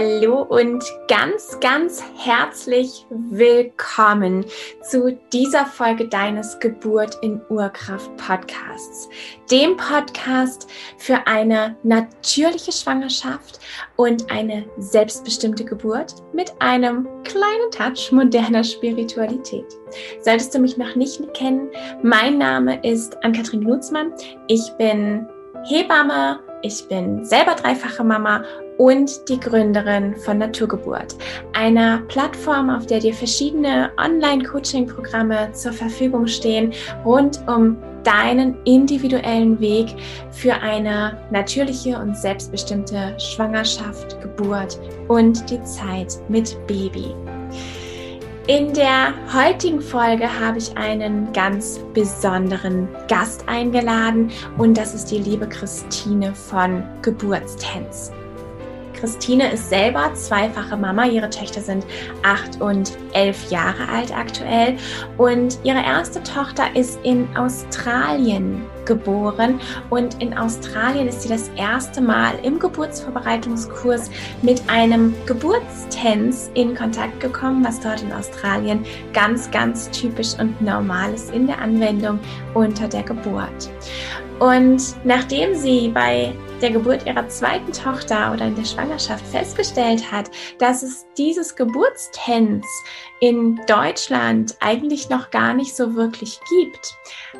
Hallo und ganz, ganz herzlich willkommen zu dieser Folge deines Geburt in Urkraft Podcasts. Dem Podcast für eine natürliche Schwangerschaft und eine selbstbestimmte Geburt mit einem kleinen Touch moderner Spiritualität. Solltest du mich noch nicht kennen, mein Name ist Ann-Kathrin Knutzmann. Ich bin Hebamme, ich bin selber dreifache Mama und die Gründerin von Naturgeburt, einer Plattform, auf der dir verschiedene Online-Coaching-Programme zur Verfügung stehen, rund um deinen individuellen Weg für eine natürliche und selbstbestimmte Schwangerschaft, Geburt und die Zeit mit Baby. In der heutigen Folge habe ich einen ganz besonderen Gast eingeladen und das ist die liebe Christine von Geburtstänz. Christine ist selber zweifache Mama. Ihre Töchter sind acht und elf Jahre alt aktuell. Und ihre erste Tochter ist in Australien geboren. Und in Australien ist sie das erste Mal im Geburtsvorbereitungskurs mit einem Geburtstänz in Kontakt gekommen, was dort in Australien ganz, ganz typisch und normal ist in der Anwendung unter der Geburt. Und nachdem sie bei der Geburt ihrer zweiten Tochter oder in der Schwangerschaft festgestellt hat, dass es dieses Geburtstänz in Deutschland eigentlich noch gar nicht so wirklich gibt,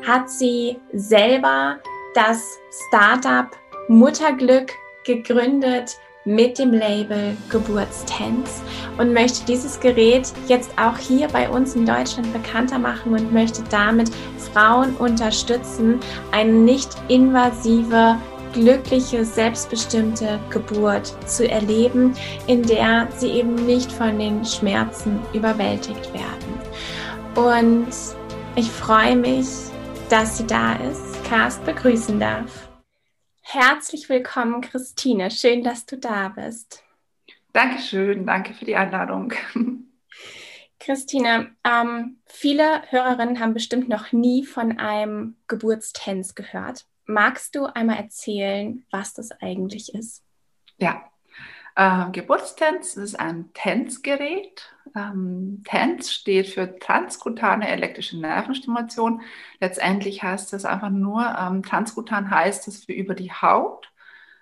hat sie selber das Startup Mutterglück gegründet mit dem Label Geburtstänz und möchte dieses Gerät jetzt auch hier bei uns in Deutschland bekannter machen und möchte damit Frauen unterstützen, eine nicht invasive glückliche, selbstbestimmte Geburt zu erleben, in der sie eben nicht von den Schmerzen überwältigt werden. Und ich freue mich, dass sie da ist, Cast begrüßen darf. Herzlich willkommen, Christine. Schön, dass du da bist. Dankeschön, danke für die Einladung. Christine, ähm, viele Hörerinnen haben bestimmt noch nie von einem Geburtstänz gehört. Magst du einmal erzählen, was das eigentlich ist? Ja, äh, Geburtstanz ist ein Tänzgerät. Ähm, Tanz steht für transkutane elektrische Nervenstimulation. Letztendlich heißt das einfach nur, ähm, transkutan heißt es für über die Haut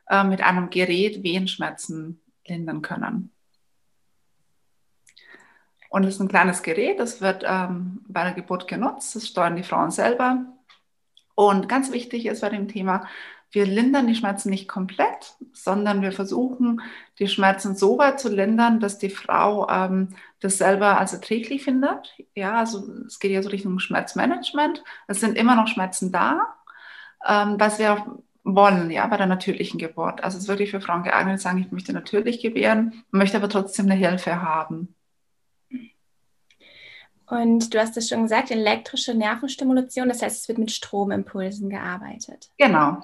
äh, mit einem Gerät Wehenschmerzen lindern können. Und es ist ein kleines Gerät, das wird ähm, bei der Geburt genutzt. Das steuern die Frauen selber. Und ganz wichtig ist bei dem Thema, wir lindern die Schmerzen nicht komplett, sondern wir versuchen, die Schmerzen so weit zu lindern, dass die Frau ähm, das selber als erträglich findet. Ja, also es geht ja so Richtung Schmerzmanagement. Es sind immer noch Schmerzen da, ähm, was wir wollen, ja, bei der natürlichen Geburt. Also es ist wirklich für Frauen geeignet, sagen, ich möchte natürlich gebären, möchte aber trotzdem eine Hilfe haben. Und du hast es schon gesagt, elektrische Nervenstimulation, das heißt, es wird mit Stromimpulsen gearbeitet. Genau.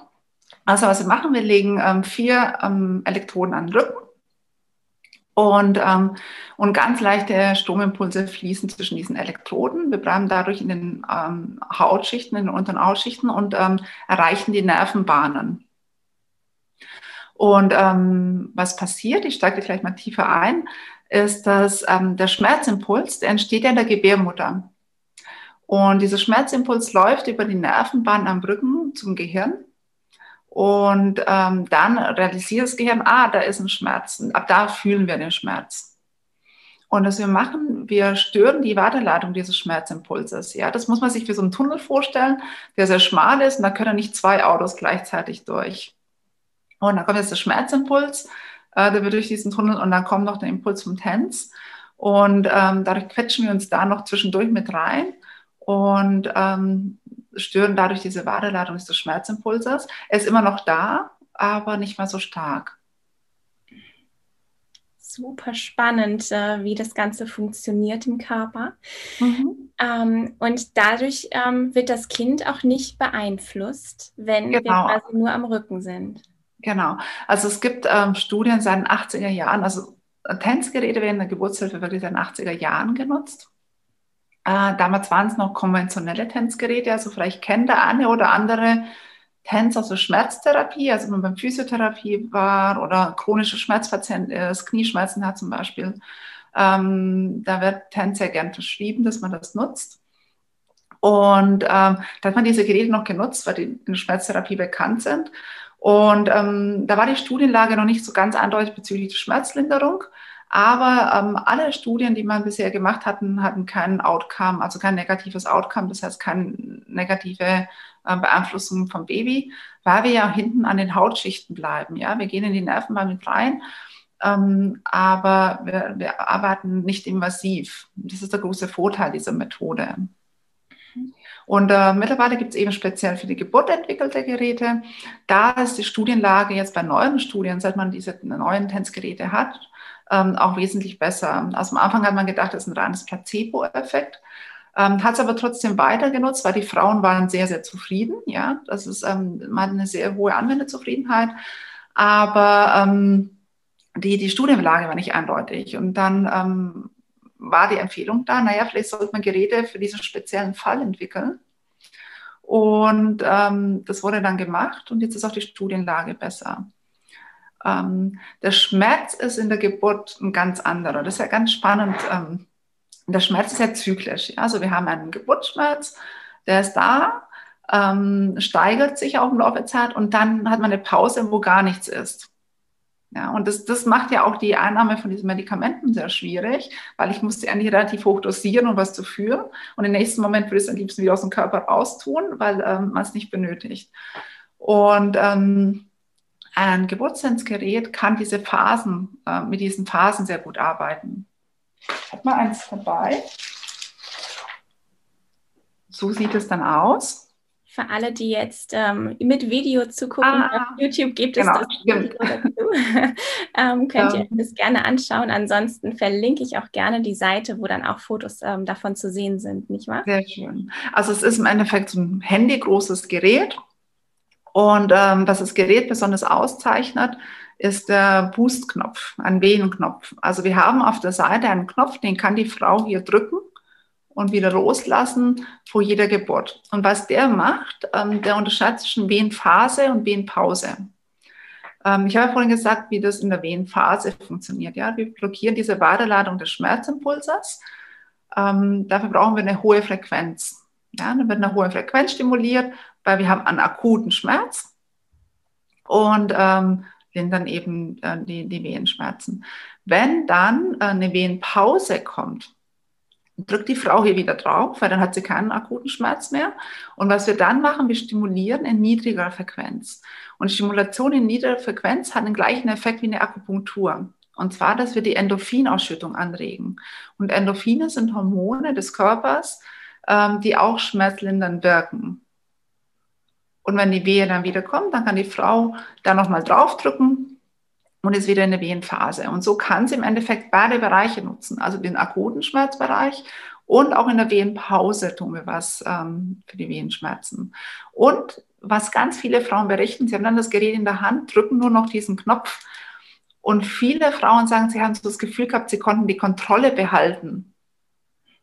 Also was wir machen, wir legen ähm, vier ähm, Elektroden an den Rücken und, ähm, und ganz leichte Stromimpulse fließen zwischen diesen Elektroden. Wir bleiben dadurch in den ähm, Hautschichten, in den unteren Hautschichten und ähm, erreichen die Nervenbahnen. Und ähm, was passiert, ich steige gleich mal tiefer ein, ist, dass ähm, der Schmerzimpuls, der entsteht ja in der Gebärmutter. Und dieser Schmerzimpuls läuft über die Nervenbahn am Rücken zum Gehirn. Und ähm, dann realisiert das Gehirn, ah, da ist ein Schmerz. Ab da fühlen wir den Schmerz. Und was wir machen, wir stören die Weiterleitung dieses Schmerzimpulses. Ja, das muss man sich wie so einen Tunnel vorstellen, der sehr schmal ist und da können nicht zwei Autos gleichzeitig durch. Und dann kommt jetzt der Schmerzimpuls, äh, der wird durch diesen Tunnel und dann kommt noch der Impuls vom Tanz. Und ähm, dadurch quetschen wir uns da noch zwischendurch mit rein und ähm, stören dadurch diese Wadeladung des Schmerzimpulses. Er ist immer noch da, aber nicht mehr so stark. Super spannend, äh, wie das Ganze funktioniert im Körper. Mhm. Ähm, und dadurch ähm, wird das Kind auch nicht beeinflusst, wenn genau. wir quasi nur am Rücken sind. Genau. Also es gibt ähm, Studien seit den 80er Jahren, also Tanzgeräte werden in der Geburtshilfe wirklich seit den 80er Jahren genutzt. Äh, damals waren es noch konventionelle Tanzgeräte, also vielleicht kennt der eine oder andere TENS, also Schmerztherapie, also wenn man beim Physiotherapie war oder chronische Schmerzpatient ist, Knieschmerzen hat zum Beispiel, ähm, da wird TENS sehr gern verschrieben, dass man das nutzt. Und ähm, da hat man diese Geräte noch genutzt, weil die in der Schmerztherapie bekannt sind. Und ähm, da war die Studienlage noch nicht so ganz eindeutig bezüglich der Schmerzlinderung. Aber ähm, alle Studien, die man bisher gemacht hatten, hatten keinen Outcome, also kein negatives Outcome, das heißt keine negative äh, Beeinflussung vom Baby, weil wir ja hinten an den Hautschichten bleiben. Ja, wir gehen in die Nerven mal mit rein, ähm, aber wir, wir arbeiten nicht invasiv. Das ist der große Vorteil dieser Methode. Und äh, mittlerweile gibt es eben speziell für die Geburt entwickelte Geräte. Da ist die Studienlage jetzt bei neuen Studien, seit man diese neuen TENS-Geräte hat, ähm, auch wesentlich besser. Also am Anfang hat man gedacht, das ist ein reines Placebo-Effekt. Ähm, hat es aber trotzdem weiter genutzt, weil die Frauen waren sehr, sehr zufrieden. Ja, das ist, ähm, man hat eine sehr hohe Anwenderzufriedenheit. Aber ähm, die, die Studienlage war nicht eindeutig. Und dann ähm, war die Empfehlung da, naja, vielleicht sollte man Geräte für diesen speziellen Fall entwickeln. Und ähm, das wurde dann gemacht und jetzt ist auch die Studienlage besser. Ähm, der Schmerz ist in der Geburt ein ganz anderer. Das ist ja ganz spannend. Ähm, der Schmerz ist ja zyklisch. Ja? Also wir haben einen Geburtsschmerz, der ist da, ähm, steigert sich auch im Laufe der Zeit und dann hat man eine Pause, wo gar nichts ist. Ja, und das, das macht ja auch die Einnahme von diesen Medikamenten sehr schwierig, weil ich musste eigentlich relativ hoch dosieren, um was zu führen. Und im nächsten Moment würde ich es am liebsten wieder aus dem Körper raustun, weil ähm, man es nicht benötigt. Und ähm, ein Geburtssensgerät kann diese Phasen, äh, mit diesen Phasen sehr gut arbeiten. Ich habe mal eins dabei. So sieht es dann aus. Für alle, die jetzt ähm, mit Video zugucken, ah, auf YouTube gibt genau, es das Video dazu. ähm, könnt ihr das gerne anschauen. Ansonsten verlinke ich auch gerne die Seite, wo dann auch Fotos ähm, davon zu sehen sind, nicht wahr? Sehr schön. Also es ist im Endeffekt so ein handygroßes Gerät. Und ähm, was das Gerät besonders auszeichnet, ist der Boost-Knopf, ein Wehenknopf. Also wir haben auf der Seite einen Knopf, den kann die Frau hier drücken und wieder loslassen vor jeder Geburt. Und was der macht, ähm, der unterscheidet zwischen Wehenphase und Wehenpause. Ähm, ich habe vorhin gesagt, wie das in der Wehenphase funktioniert. Ja? Wir blockieren diese Weiterladung des Schmerzimpulses. Ähm, dafür brauchen wir eine hohe Frequenz. Ja? Dann wird eine hohe Frequenz stimuliert, weil wir haben einen akuten Schmerz und ähm, lindern eben äh, die, die Wehenschmerzen. Wenn dann äh, eine Wehenpause kommt, drückt die Frau hier wieder drauf, weil dann hat sie keinen akuten Schmerz mehr. Und was wir dann machen, wir stimulieren in niedriger Frequenz. Und Stimulation in niedriger Frequenz hat den gleichen Effekt wie eine Akupunktur. Und zwar, dass wir die Endorphinausschüttung anregen. Und Endorphine sind Hormone des Körpers, ähm, die auch schmerzlindernd wirken. Und wenn die Wehe dann wieder kommt, dann kann die Frau da nochmal draufdrücken und ist wieder in der Wehenphase. Und so kann sie im Endeffekt beide Bereiche nutzen, also den akuten Schmerzbereich und auch in der Wehenpause tun wir was ähm, für die Wehenschmerzen. Und was ganz viele Frauen berichten, sie haben dann das Gerät in der Hand, drücken nur noch diesen Knopf. Und viele Frauen sagen, sie haben so das Gefühl gehabt, sie konnten die Kontrolle behalten.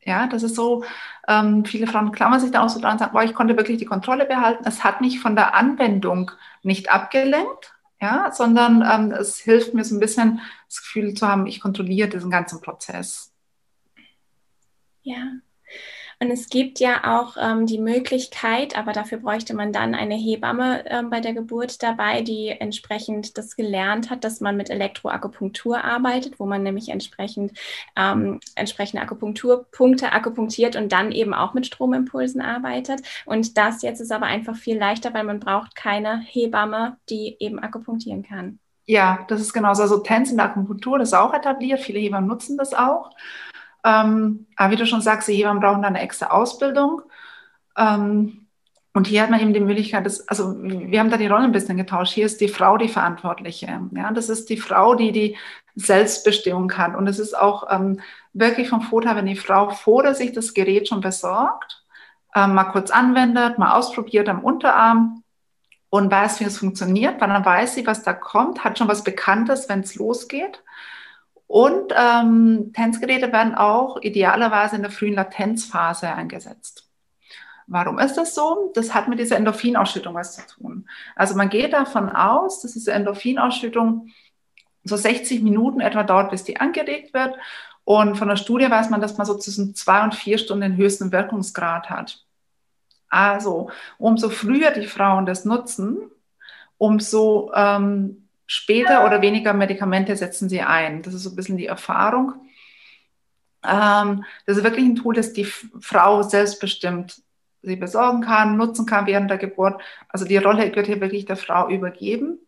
Ja, das ist so, ähm, viele Frauen klammern sich da auch so dran und sagen, boah, ich konnte wirklich die Kontrolle behalten. Es hat mich von der Anwendung nicht abgelenkt, ja, sondern ähm, es hilft mir so ein bisschen das Gefühl zu haben, ich kontrolliere diesen ganzen Prozess. Ja. Und es gibt ja auch ähm, die Möglichkeit, aber dafür bräuchte man dann eine Hebamme ähm, bei der Geburt dabei, die entsprechend das gelernt hat, dass man mit Elektroakupunktur arbeitet, wo man nämlich entsprechend ähm, entsprechende Akupunkturpunkte akupunktiert und dann eben auch mit Stromimpulsen arbeitet. Und das jetzt ist aber einfach viel leichter, weil man braucht keine Hebamme, die eben akupunktieren kann. Ja, das ist genauso. Also Tänze in der Akupunktur, das ist auch etabliert. Viele Hebammen nutzen das auch. Ähm, aber wie du schon sagst, die Hebammen brauchen da eine extra Ausbildung. Ähm, und hier hat man eben die Möglichkeit, dass, also wir haben da die Rollen ein bisschen getauscht. Hier ist die Frau die Verantwortliche. Ja, das ist die Frau, die die Selbstbestimmung hat. Und es ist auch ähm, wirklich vom Vorteil, wenn die Frau vor der sich das Gerät schon besorgt, ähm, mal kurz anwendet, mal ausprobiert am Unterarm und weiß, wie es funktioniert, weil dann weiß sie, was da kommt, hat schon was Bekanntes, wenn es losgeht. Und ähm, Tänzgeräte werden auch idealerweise in der frühen Latenzphase eingesetzt. Warum ist das so? Das hat mit dieser Endorphinausschüttung was zu tun. Also man geht davon aus, dass diese Endorphinausschüttung so 60 Minuten etwa dauert, bis die angeregt wird. Und von der Studie weiß man, dass man so zwischen zwei und vier Stunden den höchsten Wirkungsgrad hat. Also umso früher die Frauen das nutzen, umso ähm, später oder weniger Medikamente setzen sie ein. Das ist so ein bisschen die Erfahrung. Ähm, das ist wirklich ein Tool, das die Frau selbstbestimmt sie besorgen kann, nutzen kann während der Geburt. Also die Rolle wird hier wirklich der Frau übergeben.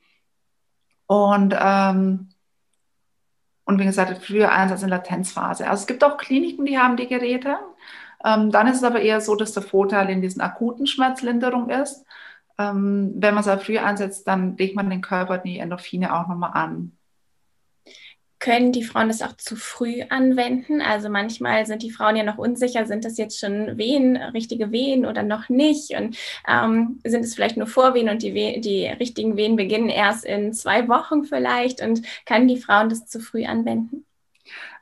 Und, ähm, und wie gesagt, früher Einsatz in Latenzphase. Also es gibt auch Kliniken, die haben die Geräte. Ähm, dann ist es aber eher so, dass der Vorteil in diesen akuten Schmerzlinderung ist. Ähm, wenn man es aber früh einsetzt, dann legt man den Körper die Endorphine auch nochmal an. Können die Frauen das auch zu früh anwenden? Also manchmal sind die Frauen ja noch unsicher, sind das jetzt schon Wehen, richtige Wehen oder noch nicht? Und ähm, sind es vielleicht nur Vorwehen und die, Wehen, die richtigen Wehen beginnen erst in zwei Wochen vielleicht? Und können die Frauen das zu früh anwenden?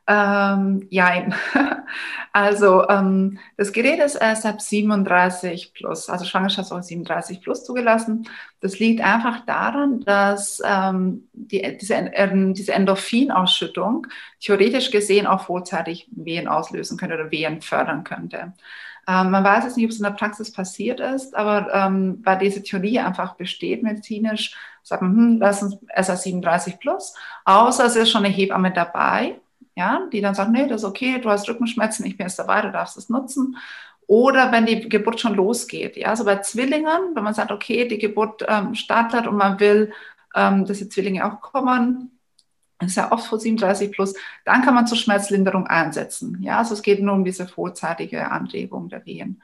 Ähm, ja, also ähm, das Gerät ist erst ab 37 plus, also Schwangerschaft auch 37 plus zugelassen. Das liegt einfach daran, dass ähm, die, diese, äh, diese Endorphinausschüttung theoretisch gesehen auch vorzeitig Wehen auslösen könnte oder Wehen fördern könnte. Ähm, man weiß jetzt nicht, ob es in der Praxis passiert ist, aber ähm, weil diese Theorie einfach besteht medizinisch, sagt man, hm, lass uns SA 37 plus, außer es ist schon eine Hebamme dabei ja, die dann sagt, nee, das ist okay, du hast Rückenschmerzen, ich bin jetzt dabei, du darfst es nutzen. Oder wenn die Geburt schon losgeht, ja, also bei Zwillingen, wenn man sagt, okay, die Geburt ähm, startet und man will, ähm, dass die Zwillinge auch kommen, ist ja oft vor 37 plus, dann kann man zur Schmerzlinderung einsetzen. Ja, also es geht nur um diese vorzeitige Anregung der Wehen.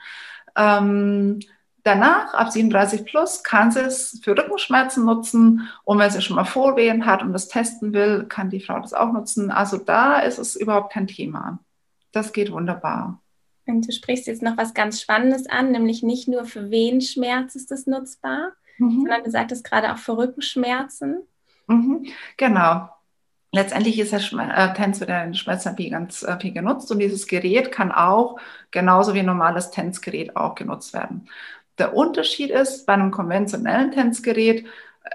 Ähm, Danach, ab 37 plus, kann sie es für Rückenschmerzen nutzen. Und wenn sie schon mal Vorwehen hat und das testen will, kann die Frau das auch nutzen. Also da ist es überhaupt kein Thema. Das geht wunderbar. Und du sprichst jetzt noch was ganz Spannendes an, nämlich nicht nur für Wehenschmerz ist das nutzbar, mhm. sondern du sagtest gerade auch für Rückenschmerzen. Mhm. Genau. Letztendlich ist der äh, TENS wieder in Schmerztherapie ganz äh, viel genutzt und dieses Gerät kann auch genauso wie ein normales TENS-Gerät auch genutzt werden. Der Unterschied ist, bei einem konventionellen Tänzgerät,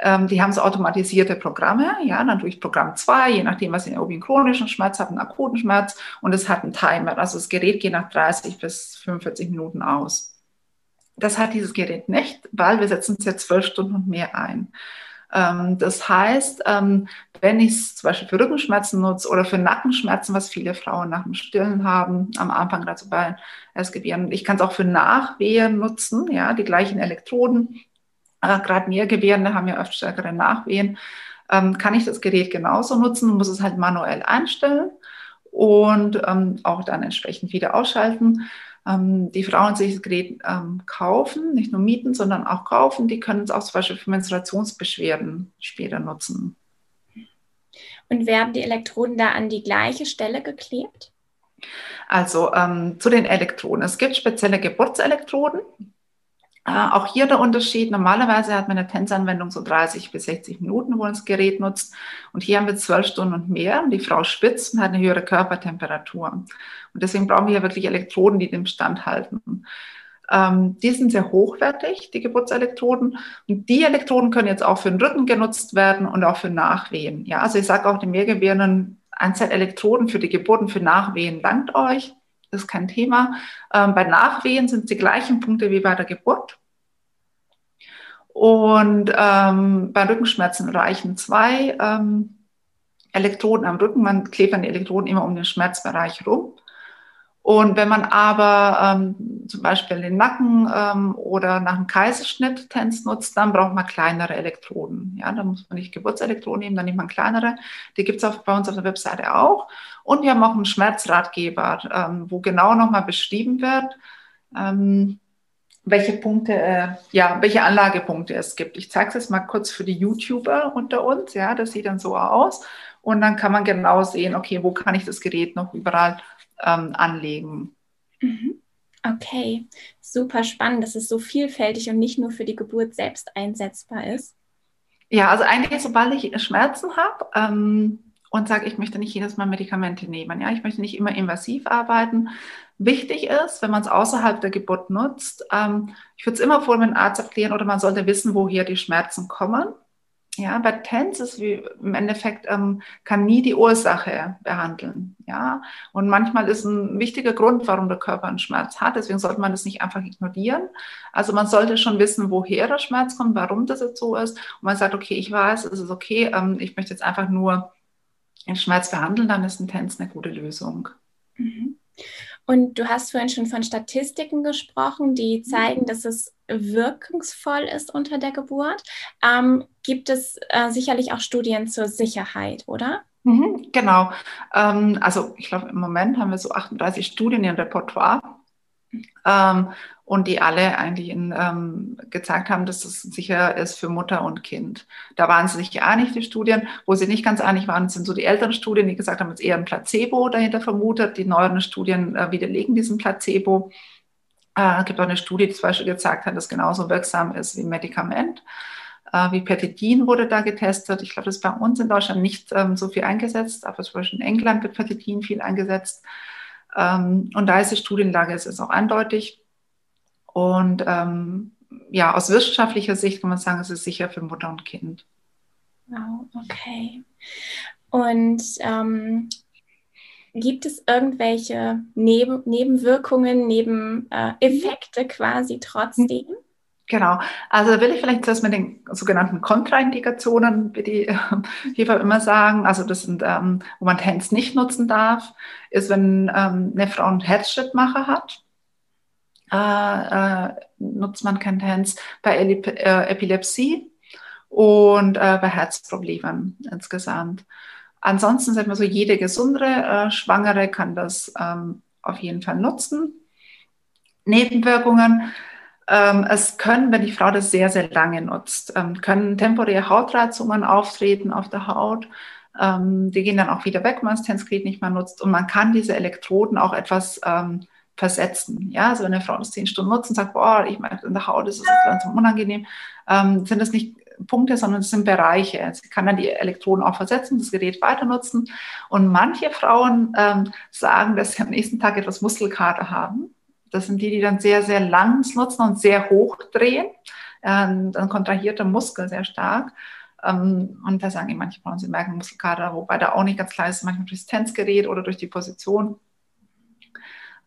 ähm, die haben so automatisierte Programme, ja, dann durch Programm 2, je nachdem, was ihr, ihr einen chronischen Schmerz habt, einen akuten Schmerz, und es hat einen Timer. Also das Gerät geht nach 30 bis 45 Minuten aus. Das hat dieses Gerät nicht, weil wir setzen es jetzt zwölf Stunden und mehr ein. Ähm, das heißt, ähm, wenn ich es zum Beispiel für Rückenschmerzen nutze oder für Nackenschmerzen, was viele Frauen nach dem Stillen haben, am Anfang dazu bei Erstgebären, ich kann es auch für Nachwehen nutzen, ja, die gleichen Elektroden. Äh, Gerade Mehrgebärende haben ja oft stärkere Nachwehen. Ähm, kann ich das Gerät genauso nutzen, muss es halt manuell einstellen und auch dann entsprechend wieder ausschalten ähm, die Frauen sich das Gerät ähm, kaufen, nicht nur mieten, sondern auch kaufen, die können es auch zum Beispiel für Menstruationsbeschwerden später nutzen. Und werden die Elektroden da an die gleiche Stelle geklebt? Also ähm, zu den Elektroden. Es gibt spezielle Geburtselektroden, auch hier der Unterschied. Normalerweise hat man eine Tänzanwendung so 30 bis 60 Minuten, wo man das Gerät nutzt. Und hier haben wir 12 Stunden und mehr. Und die Frau spitzt und hat eine höhere Körpertemperatur. Und deswegen brauchen wir hier wirklich Elektroden, die dem Stand halten. Ähm, die sind sehr hochwertig, die Geburtselektroden. Und die Elektroden können jetzt auch für den Rücken genutzt werden und auch für Nachwehen. Ja, also ich sage auch den Mehrgebärenden, Anzahl Elektroden für die Geburten für Nachwehen langt euch das ist kein Thema. Ähm, bei Nachwehen sind es die gleichen Punkte wie bei der Geburt. Und ähm, bei Rückenschmerzen reichen zwei ähm, Elektroden am Rücken. Man klebt dann die Elektroden immer um den Schmerzbereich rum. Und wenn man aber ähm, zum Beispiel den Nacken ähm, oder nach einem Kaiserschnitt TENS nutzt, dann braucht man kleinere Elektroden. Ja, da muss man nicht Geburtselektroden nehmen, dann nimmt man kleinere. Die gibt es bei uns auf der Webseite auch. Und wir haben auch einen Schmerzratgeber, ähm, wo genau nochmal beschrieben wird, ähm, welche Punkte, äh, ja, welche Anlagepunkte es gibt. Ich zeige es jetzt mal kurz für die YouTuber unter uns. Ja, das sieht dann so aus. Und dann kann man genau sehen, okay, wo kann ich das Gerät noch überall ähm, anlegen. Mhm. Okay, super spannend, dass es so vielfältig und nicht nur für die Geburt selbst einsetzbar ist. Ja, also eigentlich, sobald ich Schmerzen habe ähm, und sage, ich möchte nicht jedes Mal Medikamente nehmen. Ja, ich möchte nicht immer invasiv arbeiten. Wichtig ist, wenn man es außerhalb der Geburt nutzt, ähm, ich würde es immer vor mit dem Arzt erklären oder man sollte wissen, woher die Schmerzen kommen. Ja, bei TENS ist wie im Endeffekt ähm, kann nie die Ursache behandeln. Ja, und manchmal ist ein wichtiger Grund, warum der Körper einen Schmerz hat. Deswegen sollte man das nicht einfach ignorieren. Also man sollte schon wissen, woher der Schmerz kommt, warum das jetzt so ist. Und man sagt, okay, ich weiß, es ist okay. Ähm, ich möchte jetzt einfach nur den Schmerz behandeln. Dann ist ein TENS eine gute Lösung. Mhm. Und du hast vorhin schon von Statistiken gesprochen, die zeigen, dass es wirkungsvoll ist unter der Geburt. Ähm, gibt es äh, sicherlich auch Studien zur Sicherheit, oder? Mhm, genau. Ähm, also ich glaube, im Moment haben wir so 38 Studien im Repertoire. Ähm, und die alle eigentlich in, ähm, gezeigt haben, dass es sicher ist für Mutter und Kind. Da waren sie sich einig, die Studien. Wo sie nicht ganz einig waren, sind so die älteren Studien, die gesagt haben, es ist eher ein Placebo dahinter vermutet. Die neueren Studien äh, widerlegen diesen Placebo. Äh, es gibt auch eine Studie, die zum Beispiel gezeigt hat, dass genauso wirksam ist wie ein Medikament. Äh, wie Petidin wurde da getestet. Ich glaube, das ist bei uns in Deutschland nicht ähm, so viel eingesetzt, aber zum Beispiel in England wird Petidin viel eingesetzt. Ähm, und da ist die Studienlage jetzt auch eindeutig. Und ähm, ja, aus wissenschaftlicher Sicht kann man sagen, es ist sicher für Mutter und Kind. Wow, okay. Und ähm, gibt es irgendwelche Neben Nebenwirkungen, Nebeneffekte äh, quasi trotzdem? Genau, also will ich vielleicht zuerst mit den sogenannten Kontraindikationen, wie die Hefe immer sagen, also das sind, ähm, wo man TENS nicht nutzen darf, ist, wenn ähm, eine Frau einen Herzschrittmacher hat, äh, äh, nutzt man kein TENS bei Elip äh, Epilepsie und äh, bei Herzproblemen insgesamt. Ansonsten sagt man so, jede gesunde äh, Schwangere kann das ähm, auf jeden Fall nutzen. Nebenwirkungen. Ähm, es können, wenn die Frau das sehr, sehr lange nutzt, ähm, können temporäre Hautreizungen auftreten auf der Haut. Ähm, die gehen dann auch wieder weg, wenn man das Tenskret nicht mehr nutzt. Und man kann diese Elektroden auch etwas versetzen. Ja, also wenn eine Frau das zehn Stunden nutzt und sagt, boah, ich merke in der Haut, ist es langsam unangenehm, sind das nicht Punkte, sondern es sind Bereiche. Sie kann dann die Elektroden auch versetzen, das Gerät weiter nutzen. Und manche Frauen ähm, sagen, dass sie am nächsten Tag etwas Muskelkater haben. Das sind die, die dann sehr, sehr lang nutzen und sehr hoch drehen. Ähm, dann kontrahiert der Muskel sehr stark. Ähm, und da sagen manche Frauen, sie merken Muskelkater, wobei da auch nicht ganz klar ist, manchmal durch das Tensgerät oder durch die Position.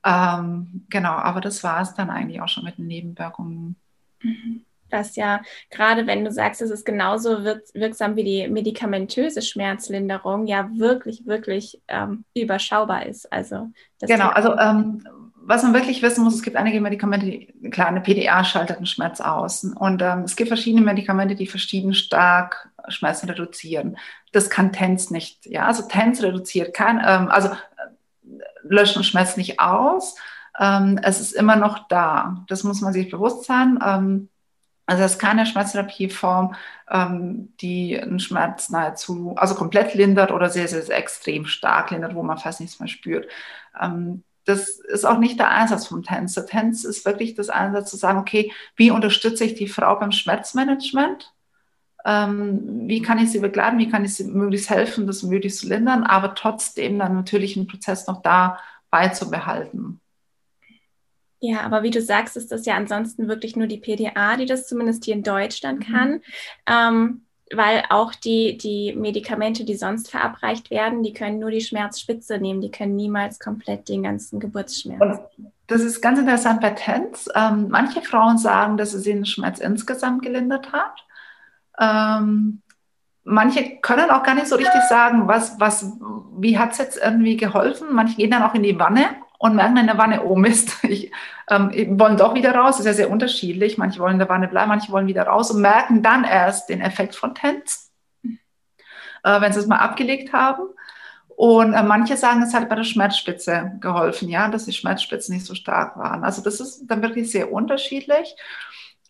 Ähm, genau, aber das war es dann eigentlich auch schon mit den Nebenwirkungen. Mhm. Das ja, gerade wenn du sagst, es ist genauso wirksam wie die medikamentöse Schmerzlinderung, ja wirklich, wirklich ähm, überschaubar ist. Also genau, also ähm, was man wirklich wissen muss, es gibt einige Medikamente, die, klar, eine PDA schaltet den Schmerz aus. Und ähm, es gibt verschiedene Medikamente, die verschieden stark Schmerzen reduzieren. Das kann TENS nicht. Ja, also TENS reduziert kein, ähm, also löschen Schmerz nicht aus. Ähm, es ist immer noch da. Das muss man sich bewusst sein. Ähm, also es ist keine Schmerztherapieform, ähm, die einen Schmerz nahezu, also komplett lindert oder sehr, sehr, sehr extrem stark lindert, wo man fast nichts mehr spürt. Ähm, das ist auch nicht der Einsatz vom TENS. Der TENS ist wirklich das Einsatz zu sagen, okay, wie unterstütze ich die Frau beim Schmerzmanagement? Ähm, wie kann ich sie begleiten, wie kann ich sie möglichst helfen, das möglichst zu lindern, aber trotzdem dann natürlich einen Prozess noch da beizubehalten. Ja, aber wie du sagst, ist das ja ansonsten wirklich nur die PDA, die das zumindest hier in Deutschland mhm. kann. Ähm, weil auch die, die Medikamente, die sonst verabreicht werden, die können nur die Schmerzspitze nehmen, die können niemals komplett den ganzen Geburtsschmerz. Und das ist ganz interessant bei TENS. Ähm, manche Frauen sagen, dass es ihnen Schmerz insgesamt gelindert hat. Ähm, manche können auch gar nicht so richtig sagen, was, was, wie hat es jetzt irgendwie geholfen. Manche gehen dann auch in die Wanne und merken in der Wanne, oh Mist, ich, ähm, wollen doch wieder raus. Das ist ja sehr unterschiedlich. Manche wollen in der Wanne bleiben, manche wollen wieder raus und merken dann erst den Effekt von TENS, äh, wenn sie es mal abgelegt haben. Und äh, manche sagen, es hat bei der Schmerzspitze geholfen, ja, dass die Schmerzspitzen nicht so stark waren. Also das ist dann wirklich sehr unterschiedlich.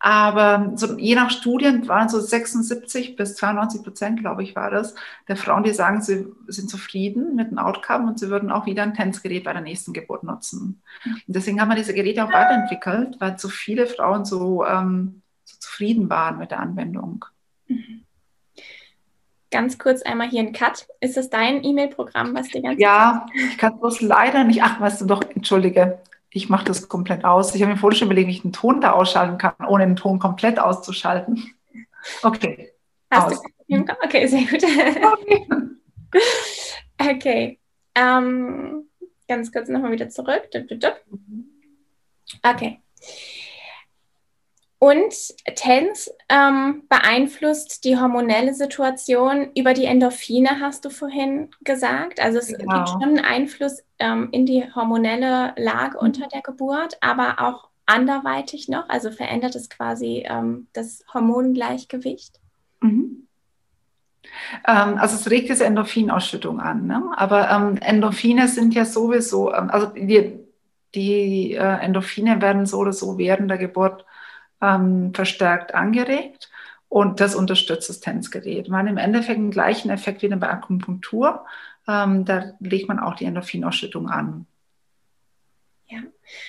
Aber so, je nach Studien waren so 76 bis 92 Prozent, glaube ich, war das, der Frauen, die sagen, sie sind zufrieden mit dem Outcome und sie würden auch wieder ein Tänzgerät bei der nächsten Geburt nutzen. Und deswegen haben wir diese Geräte auch weiterentwickelt, weil so viele Frauen so, ähm, so zufrieden waren mit der Anwendung. Mhm. ganz kurz einmal hier einen Cut. Ist das dein E-Mail-Programm, was die ganze Ja, ich kann das leider nicht. Ach, weißt du doch, entschuldige, ich mache das komplett aus. Ich habe mir vorhin schon überlegt, wie ich den Ton da ausschalten kann, ohne den Ton komplett auszuschalten. Okay. Hast aus. du? Okay, sehr gut. Okay. okay. Ähm, ganz kurz nochmal wieder zurück. Okay. Und TENS ähm, beeinflusst die hormonelle Situation über die Endorphine, hast du vorhin gesagt. Also es genau. gibt schon einen Einfluss ähm, in die hormonelle Lage mhm. unter der Geburt, aber auch anderweitig noch. Also verändert es quasi ähm, das Hormongleichgewicht. Mhm. Ähm, also es regt diese Endorphinausschüttung an. Ne? Aber ähm, Endorphine sind ja sowieso, ähm, also die, die äh, Endorphine werden so oder so während der Geburt ähm, verstärkt angeregt und das unterstützt das Tänzgerät. Man hat im Endeffekt den gleichen Effekt wie bei Akupunktur. Ähm, da legt man auch die Endorphinausschüttung an. Ja,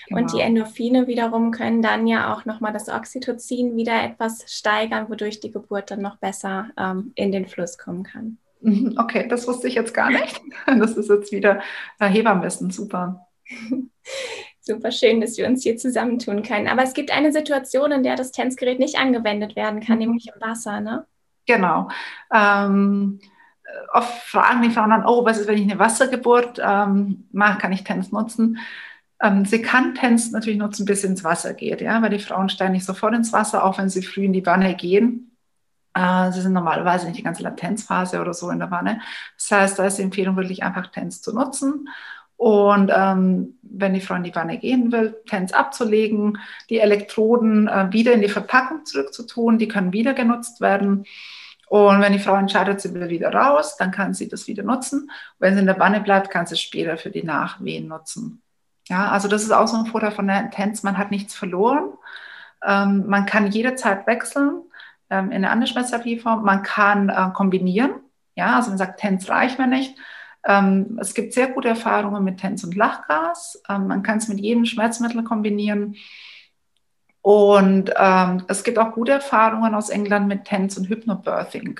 genau. und die Endorphine wiederum können dann ja auch nochmal das Oxytocin wieder etwas steigern, wodurch die Geburt dann noch besser ähm, in den Fluss kommen kann. Mhm, okay, das wusste ich jetzt gar nicht. Das ist jetzt wieder äh, super. Super schön, dass wir uns hier zusammentun können. Aber es gibt eine Situation, in der das Tänzgerät nicht angewendet werden kann, mhm. nämlich im Wasser, ne? Genau. Ähm, oft fragen die Frauen dann, oh, was ist, wenn ich eine Wassergeburt ähm, mache, kann ich Tänz nutzen? Ähm, sie kann Tänz natürlich nutzen, bis sie ins Wasser geht, ja, weil die Frauen steigen nicht sofort ins Wasser, auch wenn sie früh in die Wanne gehen. Äh, sie sind normalerweise nicht die ganze Latenzphase oder so in der Wanne. Das heißt, da ist die Empfehlung wirklich einfach Tänz zu nutzen und ähm, wenn die Frau in die Wanne gehen will, TENS abzulegen, die Elektroden äh, wieder in die Verpackung zurückzutun, die können wieder genutzt werden. Und wenn die Frau entscheidet, sie will wieder raus, dann kann sie das wieder nutzen. Wenn sie in der Wanne bleibt, kann sie es später für die Nachwehen nutzen. Ja, also das ist auch so ein Vorteil von der TENS. Man hat nichts verloren. Ähm, man kann jederzeit wechseln ähm, in eine andere Schmerztherapieform. Man kann äh, kombinieren. Ja, also man sagt, TENS reicht mir nicht ähm, es gibt sehr gute Erfahrungen mit Tens und Lachgas. Ähm, man kann es mit jedem Schmerzmittel kombinieren. Und ähm, es gibt auch gute Erfahrungen aus England mit Tens und Hypnobirthing.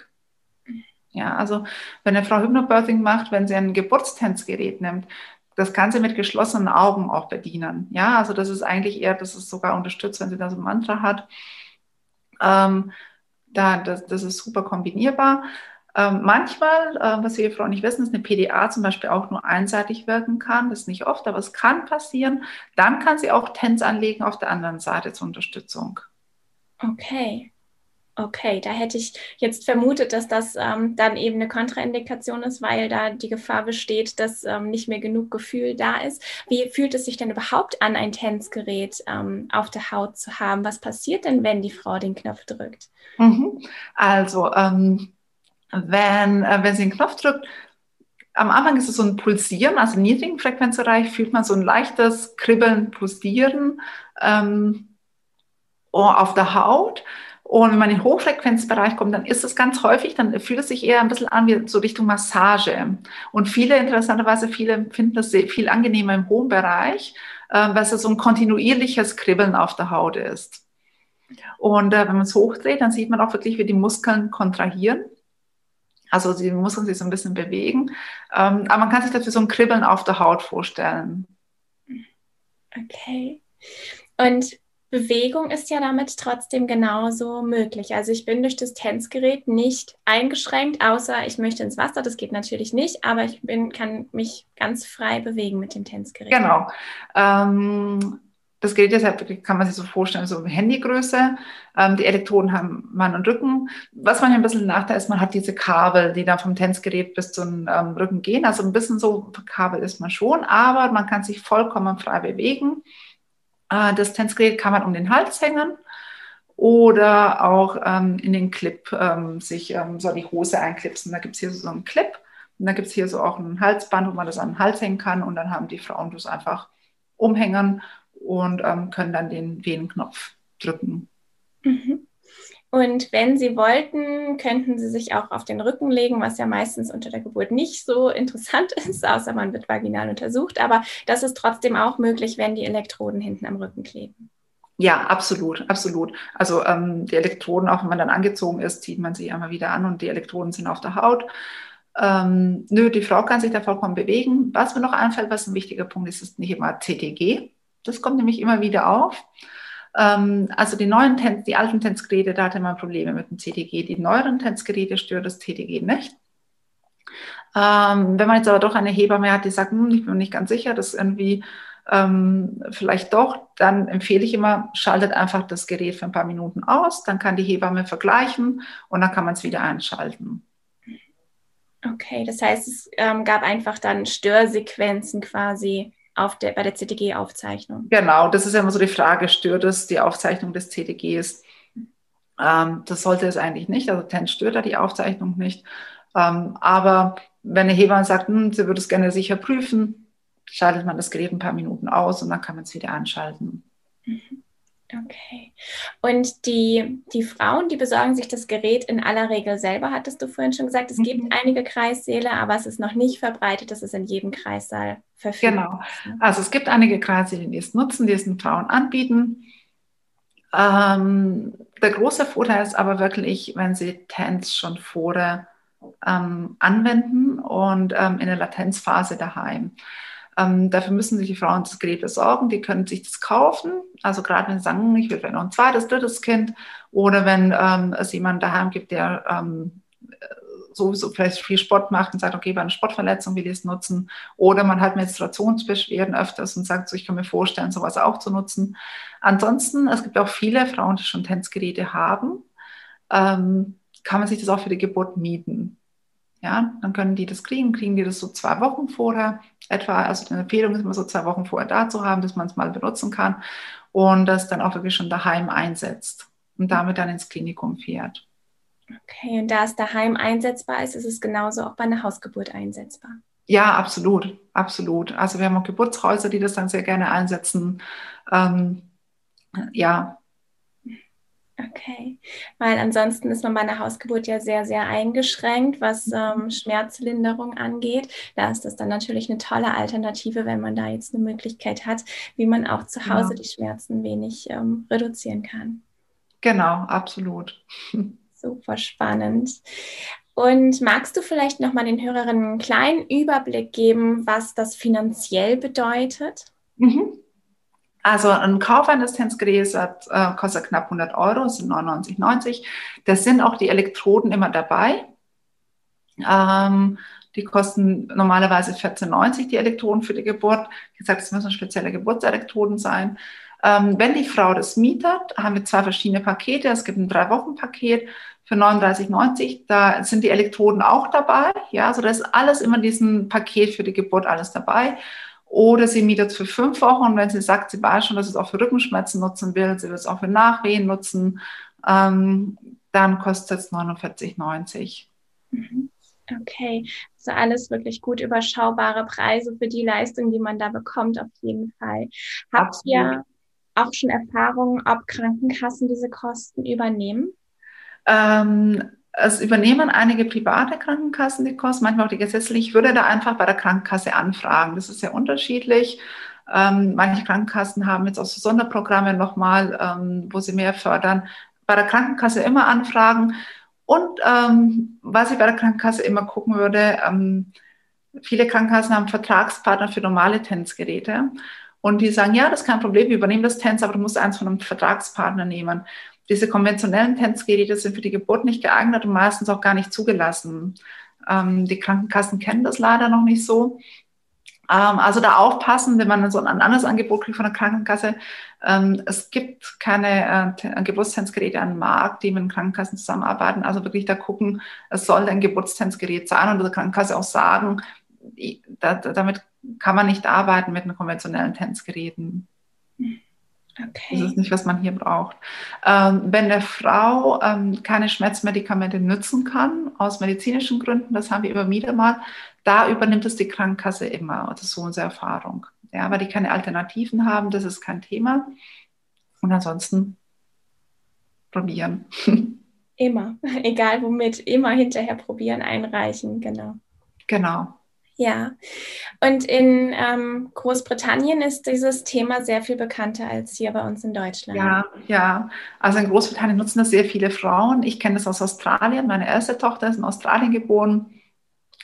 Ja, also wenn eine Frau Hypnobirthing macht, wenn sie ein Geburtstänzgerät nimmt, das kann sie mit geschlossenen Augen auch bedienen. Ja, also das ist eigentlich eher, das ist sogar unterstützt, wenn sie da so ein Mantra hat. Ähm, da, das, das ist super kombinierbar. Ähm, manchmal, äh, was wir Frauen nicht wissen, ist eine PDA zum Beispiel auch nur einseitig wirken kann. Das ist nicht oft, aber es kann passieren. Dann kann sie auch TENS anlegen auf der anderen Seite zur Unterstützung. Okay. Okay, da hätte ich jetzt vermutet, dass das ähm, dann eben eine Kontraindikation ist, weil da die Gefahr besteht, dass ähm, nicht mehr genug Gefühl da ist. Wie fühlt es sich denn überhaupt an, ein Tänzgerät ähm, auf der Haut zu haben? Was passiert denn, wenn die Frau den Knopf drückt? Mhm. Also, ähm, wenn, äh, wenn sie den Knopf drückt, am Anfang ist es so ein Pulsieren, also im niedrigen Frequenzbereich fühlt man so ein leichtes Kribbeln, Pulsieren ähm, auf der Haut. Und wenn man in den Hochfrequenzbereich kommt, dann ist es ganz häufig, dann fühlt es sich eher ein bisschen an wie so Richtung Massage. Und viele, interessanterweise, viele finden das viel angenehmer im hohen Bereich, äh, weil es so ein kontinuierliches Kribbeln auf der Haut ist. Und äh, wenn man es hochdreht, dann sieht man auch wirklich, wie die Muskeln kontrahieren. Also sie müssen sich so ein bisschen bewegen. Ähm, aber man kann sich dafür so ein Kribbeln auf der Haut vorstellen. Okay. Und Bewegung ist ja damit trotzdem genauso möglich. Also ich bin durch das Tänzgerät nicht eingeschränkt, außer ich möchte ins Wasser. Das geht natürlich nicht, aber ich bin, kann mich ganz frei bewegen mit dem Tänzgerät. Genau. Ähm, das Gerät halt, kann man sich so vorstellen, so Handygröße. Ähm, die Elektroden haben Mann und Rücken. Was man ja ein bisschen Nachteil ist, man hat diese Kabel, die da vom Tänzgerät bis zum ähm, Rücken gehen. Also ein bisschen so Kabel ist man schon, aber man kann sich vollkommen frei bewegen. Äh, das Tänzgerät kann man um den Hals hängen oder auch ähm, in den Clip ähm, sich ähm, so die Hose einklipsen. Da gibt es hier so einen Clip und da gibt es hier so auch ein Halsband, wo man das an den Hals hängen kann und dann haben die Frauen das einfach umhängen und ähm, können dann den Wehenknopf drücken. Mhm. Und wenn Sie wollten, könnten Sie sich auch auf den Rücken legen, was ja meistens unter der Geburt nicht so interessant ist, außer man wird vaginal untersucht. Aber das ist trotzdem auch möglich, wenn die Elektroden hinten am Rücken kleben. Ja, absolut, absolut. Also ähm, die Elektroden, auch wenn man dann angezogen ist, zieht man sie einmal wieder an und die Elektroden sind auf der Haut. Ähm, nö, die Frau kann sich da vollkommen bewegen. Was mir noch einfällt, was ein wichtiger Punkt ist, ist nicht immer CTG. Das kommt nämlich immer wieder auf. Ähm, also die neuen Tanz, die alten Tanzgeräte, da hatte man Probleme mit dem CTG. Die neueren Tanzgeräte stört das CTG nicht. Ähm, wenn man jetzt aber doch eine Hebamme hat, die sagt, hm, ich bin mir nicht ganz sicher, das irgendwie ähm, vielleicht doch, dann empfehle ich immer, schaltet einfach das Gerät für ein paar Minuten aus, dann kann die Hebamme vergleichen und dann kann man es wieder einschalten. Okay, das heißt, es ähm, gab einfach dann Störsequenzen quasi auf der, bei der CTG-Aufzeichnung. Genau, das ist ja immer so die Frage, stört es die Aufzeichnung des CTGs? Ähm, das sollte es eigentlich nicht, also TEN stört da die Aufzeichnung nicht. Ähm, aber wenn eine Hebamme sagt, hm, sie würde es gerne sicher prüfen, schaltet man das Gerät ein paar Minuten aus und dann kann man es wieder anschalten. Mhm. Okay. Und die, die Frauen, die besorgen sich das Gerät in aller Regel selber, hattest du vorhin schon gesagt. Es mhm. gibt einige Kreissäle, aber es ist noch nicht verbreitet, dass es in jedem Kreissaal verfügbar ist. Genau. Also es gibt einige Kreissäle, die es nutzen, die es den Frauen anbieten. Ähm, der große Vorteil ist aber wirklich, wenn sie TENS schon vorher ähm, anwenden und ähm, in der Latenzphase daheim. Ähm, dafür müssen sich die Frauen das Gerät besorgen, die können sich das kaufen. Also gerade wenn sie sagen, ich will vielleicht noch ein zweites, drittes Kind oder wenn ähm, es jemanden daheim gibt, der ähm, sowieso vielleicht viel Sport macht und sagt, okay, bei einer Sportverletzung will ich es nutzen. Oder man hat Menstruationsbeschwerden öfters und sagt so, ich kann mir vorstellen, sowas auch zu nutzen. Ansonsten, es gibt auch viele Frauen, die schon Tänzgeräte haben, ähm, kann man sich das auch für die Geburt mieten. Ja, dann können die das kriegen, kriegen die das so zwei Wochen vorher etwa. Also eine Empfehlung ist immer so zwei Wochen vorher da zu haben, dass man es mal benutzen kann und das dann auch wirklich schon daheim einsetzt und damit dann ins Klinikum fährt. Okay, und da es daheim einsetzbar ist, ist es genauso auch bei einer Hausgeburt einsetzbar. Ja, absolut, absolut. Also wir haben auch Geburtshäuser, die das dann sehr gerne einsetzen. Ähm, ja, Okay, weil ansonsten ist man bei einer Hausgeburt ja sehr, sehr eingeschränkt, was ähm, Schmerzlinderung angeht. Da ist das dann natürlich eine tolle Alternative, wenn man da jetzt eine Möglichkeit hat, wie man auch zu Hause genau. die Schmerzen wenig ähm, reduzieren kann. Genau, absolut. Super spannend. Und magst du vielleicht nochmal den Hörerinnen einen kleinen Überblick geben, was das finanziell bedeutet? Mhm. Also ein Kauf eines Tänzgeräts äh, kostet knapp 100 Euro, das sind 99,90. Das sind auch die Elektroden immer dabei. Ähm, die kosten normalerweise 14,90 die Elektroden für die Geburt. Wie gesagt, es müssen spezielle Geburtselektroden sein. Ähm, wenn die Frau das mietet, haben wir zwei verschiedene Pakete. Es gibt ein Drei-Wochen-Paket für 39,90. Da sind die Elektroden auch dabei. Ja, also da ist alles immer diesen Paket für die Geburt alles dabei. Oder sie mietet es für fünf Wochen und wenn sie sagt, sie weiß schon, dass sie es auch für Rückenschmerzen nutzen will, sie will es auch für Nachwehen nutzen, ähm, dann kostet es 49,90. Mhm. Okay, also alles wirklich gut überschaubare Preise für die Leistung, die man da bekommt, auf jeden Fall. Habt Absolut. ihr auch schon Erfahrungen, ob Krankenkassen diese Kosten übernehmen? Ähm, es übernehmen einige private Krankenkassen die Kosten, manchmal auch die gesetzlich. Ich würde da einfach bei der Krankenkasse anfragen. Das ist sehr unterschiedlich. Ähm, manche Krankenkassen haben jetzt auch so Sonderprogramme nochmal, ähm, wo sie mehr fördern. Bei der Krankenkasse immer anfragen. Und ähm, was ich bei der Krankenkasse immer gucken würde, ähm, viele Krankenkassen haben Vertragspartner für normale Tänzgeräte. Und die sagen, ja, das ist kein Problem, wir übernehmen das Tänz, aber du musst eins von einem Vertragspartner nehmen diese konventionellen Tänzgeräte sind für die Geburt nicht geeignet und meistens auch gar nicht zugelassen. Ähm, die Krankenkassen kennen das leider noch nicht so. Ähm, also da aufpassen, wenn man so ein anderes Angebot kriegt von der Krankenkasse. Ähm, es gibt keine äh, Geburtstänzgeräte am Markt, die mit den Krankenkassen zusammenarbeiten. Also wirklich da gucken, es soll ein Geburtstänzgerät sein und der Krankenkasse auch sagen, da, damit kann man nicht arbeiten mit den konventionellen Tänzgeräten. Okay. Das ist nicht, was man hier braucht. Ähm, wenn eine Frau ähm, keine Schmerzmedikamente nutzen kann, aus medizinischen Gründen, das haben wir immer wieder mal, da übernimmt es die Krankenkasse immer. Das ist so unsere Erfahrung. Ja, weil die keine Alternativen haben, das ist kein Thema. Und ansonsten probieren. Immer, egal womit, immer hinterher probieren, einreichen, genau. Genau. Ja, und in ähm, Großbritannien ist dieses Thema sehr viel bekannter als hier bei uns in Deutschland. Ja, ja. Also in Großbritannien nutzen das sehr viele Frauen. Ich kenne das aus Australien. Meine erste Tochter ist in Australien geboren.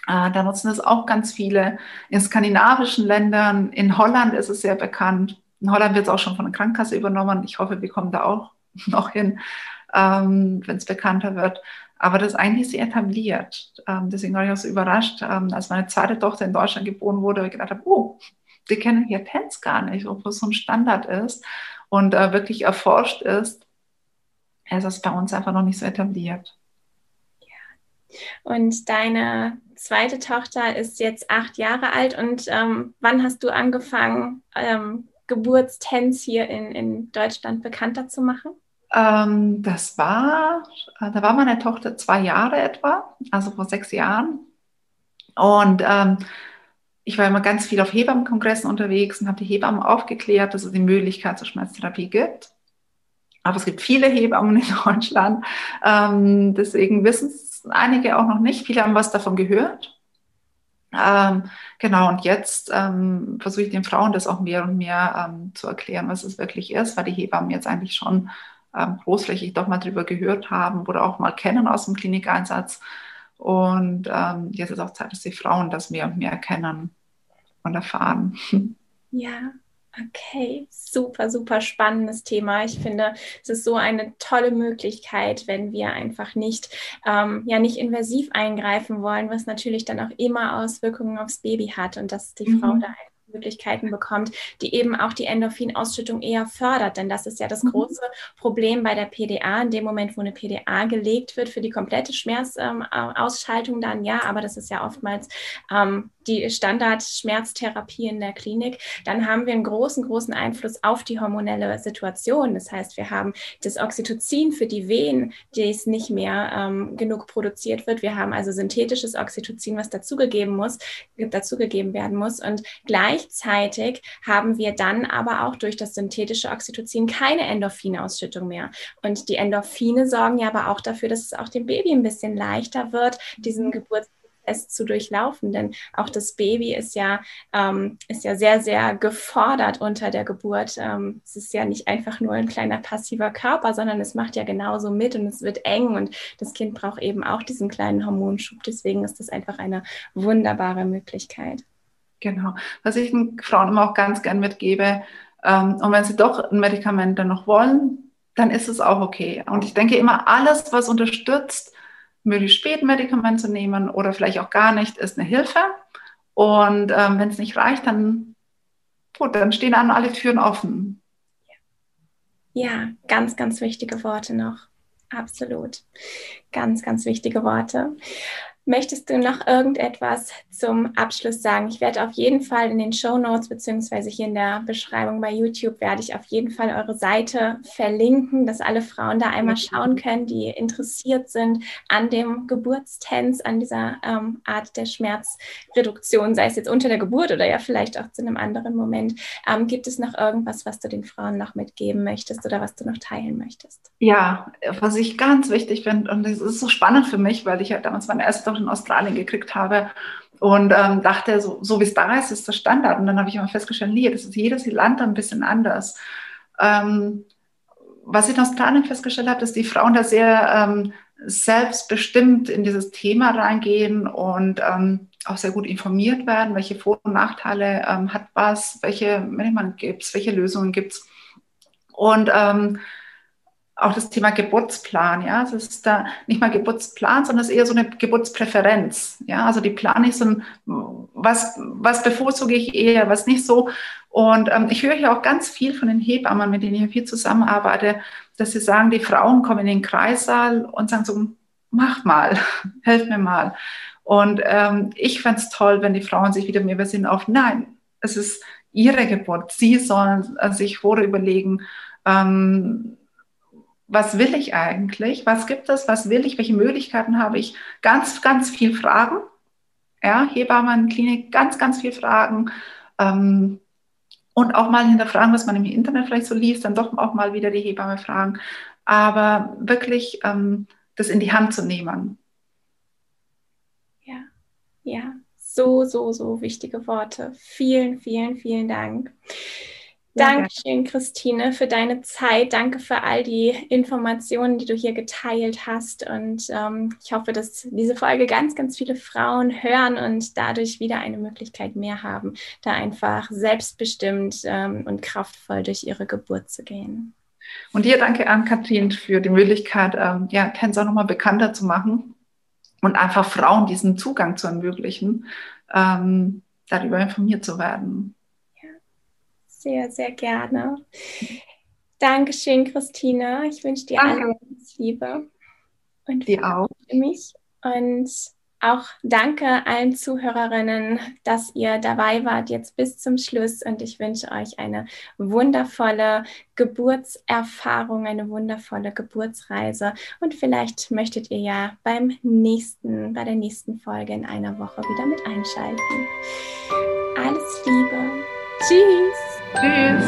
Äh, da nutzen das auch ganz viele. In skandinavischen Ländern, in Holland ist es sehr bekannt. In Holland wird es auch schon von der Krankenkasse übernommen. Ich hoffe, wir kommen da auch noch hin, ähm, wenn es bekannter wird. Aber das ist eigentlich sehr etabliert. Ähm, deswegen war ich auch so überrascht, ähm, als meine zweite Tochter in Deutschland geboren wurde, weil ich gedacht habe, oh, die kennen hier Tanz gar nicht, obwohl es so ein Standard ist und äh, wirklich erforscht ist. Es ist bei uns einfach noch nicht so etabliert. Ja. Und deine zweite Tochter ist jetzt acht Jahre alt. Und ähm, wann hast du angefangen, ähm, Geburtstänz hier in, in Deutschland bekannter zu machen? Ähm, das war, äh, da war meine Tochter zwei Jahre etwa, also vor sechs Jahren. Und ähm, ich war immer ganz viel auf Hebammenkongressen unterwegs und habe die Hebammen aufgeklärt, dass es die Möglichkeit zur Schmerztherapie gibt. Aber es gibt viele Hebammen in Deutschland. Ähm, deswegen wissen es einige auch noch nicht. Viele haben was davon gehört. Ähm, genau, und jetzt ähm, versuche ich den Frauen das auch mehr und mehr ähm, zu erklären, was es wirklich ist, weil die Hebammen jetzt eigentlich schon ähm, großflächig doch mal drüber gehört haben oder auch mal kennen aus dem Klinikeinsatz. Und ähm, jetzt ist auch Zeit, dass die Frauen das mehr und mehr kennen und erfahren. Ja, Okay, super, super spannendes Thema. Ich finde, es ist so eine tolle Möglichkeit, wenn wir einfach nicht, ähm, ja, nicht invasiv eingreifen wollen, was natürlich dann auch immer Auswirkungen aufs Baby hat und dass die mhm. Frau da Möglichkeiten bekommt, die eben auch die Endorphinausschüttung eher fördert. Denn das ist ja das mhm. große Problem bei der PDA. In dem Moment, wo eine PDA gelegt wird für die komplette Schmerzausschaltung, ähm, dann ja, aber das ist ja oftmals ähm, die Standardschmerztherapie in der Klinik, dann haben wir einen großen, großen Einfluss auf die hormonelle Situation. Das heißt, wir haben das Oxytocin für die Wehen, das nicht mehr ähm, genug produziert wird. Wir haben also synthetisches Oxytocin, was dazugegeben muss, dazugegeben werden muss. Und gleichzeitig haben wir dann aber auch durch das synthetische Oxytocin keine Endorphinausschüttung mehr. Und die Endorphine sorgen ja aber auch dafür, dass es auch dem Baby ein bisschen leichter wird, diesen Geburts es zu durchlaufen. Denn auch das Baby ist ja, ähm, ist ja sehr, sehr gefordert unter der Geburt. Ähm, es ist ja nicht einfach nur ein kleiner passiver Körper, sondern es macht ja genauso mit und es wird eng und das Kind braucht eben auch diesen kleinen Hormonschub. Deswegen ist das einfach eine wunderbare Möglichkeit. Genau. Was ich den Frauen immer auch ganz gern mitgebe, ähm, und wenn sie doch ein Medikament dann noch wollen, dann ist es auch okay. Und ich denke immer, alles, was unterstützt, möglichst spät Medikament zu nehmen oder vielleicht auch gar nicht, ist eine Hilfe. Und ähm, wenn es nicht reicht, dann, gut, dann stehen dann alle Türen offen. Ja, ganz, ganz wichtige Worte noch. Absolut. Ganz, ganz wichtige Worte. Möchtest du noch irgendetwas zum Abschluss sagen? Ich werde auf jeden Fall in den Show Notes beziehungsweise hier in der Beschreibung bei YouTube werde ich auf jeden Fall eure Seite verlinken, dass alle Frauen da einmal schauen können, die interessiert sind an dem Geburtstänz, an dieser ähm, Art der Schmerzreduktion, sei es jetzt unter der Geburt oder ja vielleicht auch zu einem anderen Moment. Ähm, gibt es noch irgendwas, was du den Frauen noch mitgeben möchtest oder was du noch teilen möchtest? Ja, was ich ganz wichtig finde und das ist so spannend für mich, weil ich ja damals meine erste noch in Australien gekriegt habe und ähm, dachte, so, so wie es da ist, ist das Standard. Und dann habe ich immer festgestellt, nee, das ist jedes Land ein bisschen anders. Ähm, was ich in Australien festgestellt habe, dass die Frauen da sehr ähm, selbstbestimmt in dieses Thema reingehen und ähm, auch sehr gut informiert werden, welche Vor- und Nachteile ähm, hat was, welche Medikamente gibt es, welche Lösungen gibt es. Und ähm, auch das Thema Geburtsplan, ja, es ist da nicht mal Geburtsplan, sondern es ist eher so eine Geburtspräferenz, ja, also die Plan ist so ein, was, was bevorzuge ich eher, was nicht so. Und ähm, ich höre hier auch ganz viel von den Hebammen, mit denen ich viel zusammenarbeite, dass sie sagen, die Frauen kommen in den Kreissaal und sagen so, mach mal, helf mir mal. Und ähm, ich fände es toll, wenn die Frauen sich wieder mehr besinnen auf, nein, es ist ihre Geburt, sie sollen sich vorher überlegen, ähm, was will ich eigentlich? Was gibt es? Was will ich? Welche Möglichkeiten habe ich? Ganz, ganz viel Fragen. Ja, Hebammen, Klinik, ganz, ganz viel Fragen. Ähm, und auch mal hinterfragen, was man im Internet vielleicht so liest, dann doch auch mal wieder die Hebamme fragen. Aber wirklich ähm, das in die Hand zu nehmen. Ja, ja, so, so, so wichtige Worte. Vielen, vielen, vielen Dank. Dankeschön, Christine, für deine Zeit. Danke für all die Informationen, die du hier geteilt hast. Und ähm, ich hoffe, dass diese Folge ganz, ganz viele Frauen hören und dadurch wieder eine Möglichkeit mehr haben, da einfach selbstbestimmt ähm, und kraftvoll durch ihre Geburt zu gehen. Und dir danke an Kathrin für die Möglichkeit, ähm, ja, Tänzer nochmal bekannter zu machen und einfach Frauen diesen Zugang zu ermöglichen, ähm, darüber informiert zu werden sehr, sehr gerne. Dankeschön, Christina. Ich wünsche dir Danke. alles Liebe. Und dir auch. Mich. Und auch danke allen Zuhörerinnen, dass ihr dabei wart jetzt bis zum Schluss. Und ich wünsche euch eine wundervolle Geburtserfahrung, eine wundervolle Geburtsreise. Und vielleicht möchtet ihr ja beim nächsten, bei der nächsten Folge in einer Woche wieder mit einschalten. Alles Liebe. Tschüss. Cheers.